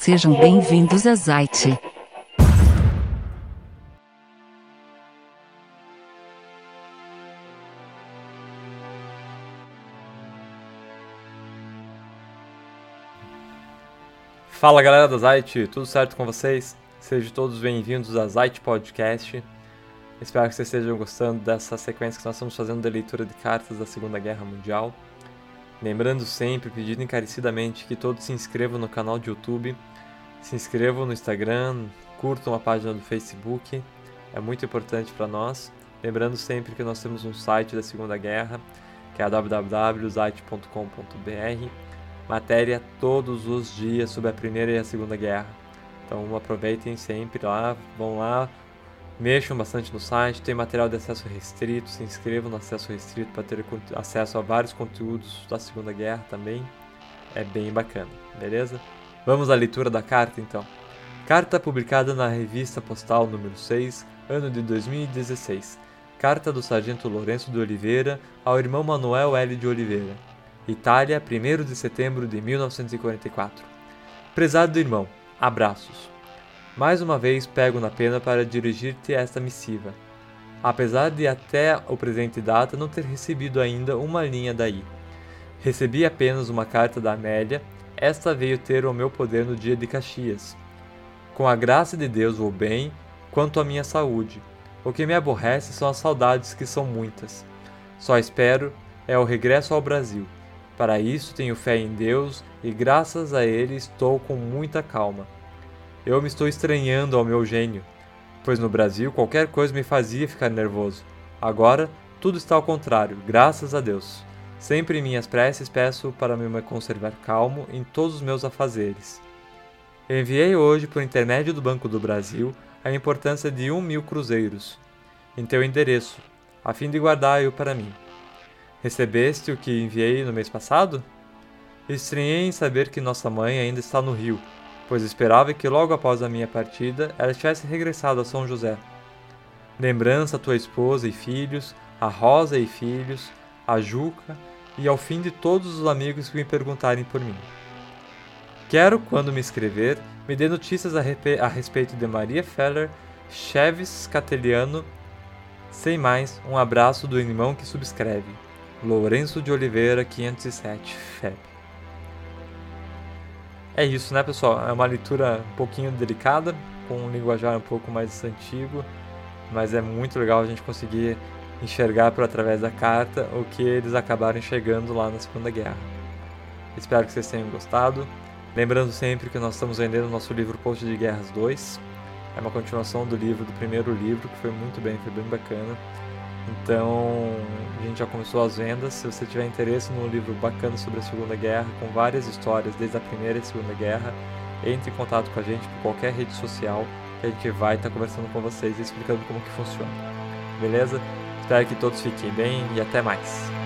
sejam bem-vindos a Zite. Fala galera da Zite, tudo certo com vocês? Sejam todos bem-vindos a Zite Podcast. Espero que vocês estejam gostando dessa sequência que nós estamos fazendo de leitura de cartas da Segunda Guerra Mundial. Lembrando sempre, pedindo encarecidamente que todos se inscrevam no canal de YouTube, se inscrevam no Instagram, curtam a página do Facebook, é muito importante para nós. Lembrando sempre que nós temos um site da Segunda Guerra, que é www.zite.com.br, matéria todos os dias sobre a Primeira e a Segunda Guerra. Então aproveitem sempre lá, vão lá, Mexam bastante no site, tem material de acesso restrito, se inscrevam no acesso restrito para ter acesso a vários conteúdos da Segunda Guerra também. É bem bacana, beleza? Vamos à leitura da carta então. Carta publicada na Revista Postal número 6, ano de 2016. Carta do Sargento Lourenço de Oliveira ao irmão Manuel L. de Oliveira. Itália, 1 de setembro de 1944. Prezado irmão, abraços. Mais uma vez pego na pena para dirigir-te esta missiva, apesar de até o presente data não ter recebido ainda uma linha daí. Recebi apenas uma carta da Amélia, esta veio ter o meu poder no dia de Caxias. Com a graça de Deus vou bem quanto à minha saúde. O que me aborrece são as saudades que são muitas. Só espero é o regresso ao Brasil. Para isso tenho fé em Deus e graças a ele estou com muita calma. Eu me estou estranhando ao meu gênio, pois no Brasil qualquer coisa me fazia ficar nervoso. Agora, tudo está ao contrário, graças a Deus. Sempre em minhas preces peço para me conservar calmo em todos os meus afazeres. Enviei hoje, por intermédio do Banco do Brasil, a importância de um mil cruzeiros, em teu endereço, a fim de guardar-o para mim. Recebeste o que enviei no mês passado? Estranhei em saber que nossa mãe ainda está no Rio, pois esperava que logo após a minha partida ela tivesse regressado a São José. Lembrança a tua esposa e filhos, a Rosa e filhos, a Juca e ao fim de todos os amigos que me perguntarem por mim. Quero, quando me escrever, me dê notícias a, a respeito de Maria Feller, Cheves Cateliano. Sem mais, um abraço do irmão que subscreve. Lourenço de Oliveira, 507, FEB. É isso, né, pessoal? É uma leitura um pouquinho delicada, com um linguajar um pouco mais antigo, mas é muito legal a gente conseguir enxergar por através da carta o que eles acabaram enxergando lá na Segunda Guerra. Espero que vocês tenham gostado. Lembrando sempre que nós estamos vendendo o nosso livro Post de Guerras 2. É uma continuação do livro, do primeiro livro, que foi muito bem, foi bem bacana. Então, a gente já começou as vendas. Se você tiver interesse num livro bacana sobre a Segunda Guerra, com várias histórias desde a Primeira e Segunda Guerra, entre em contato com a gente por qualquer rede social que a gente vai estar conversando com vocês e explicando como que funciona. Beleza? Espero que todos fiquem bem e até mais.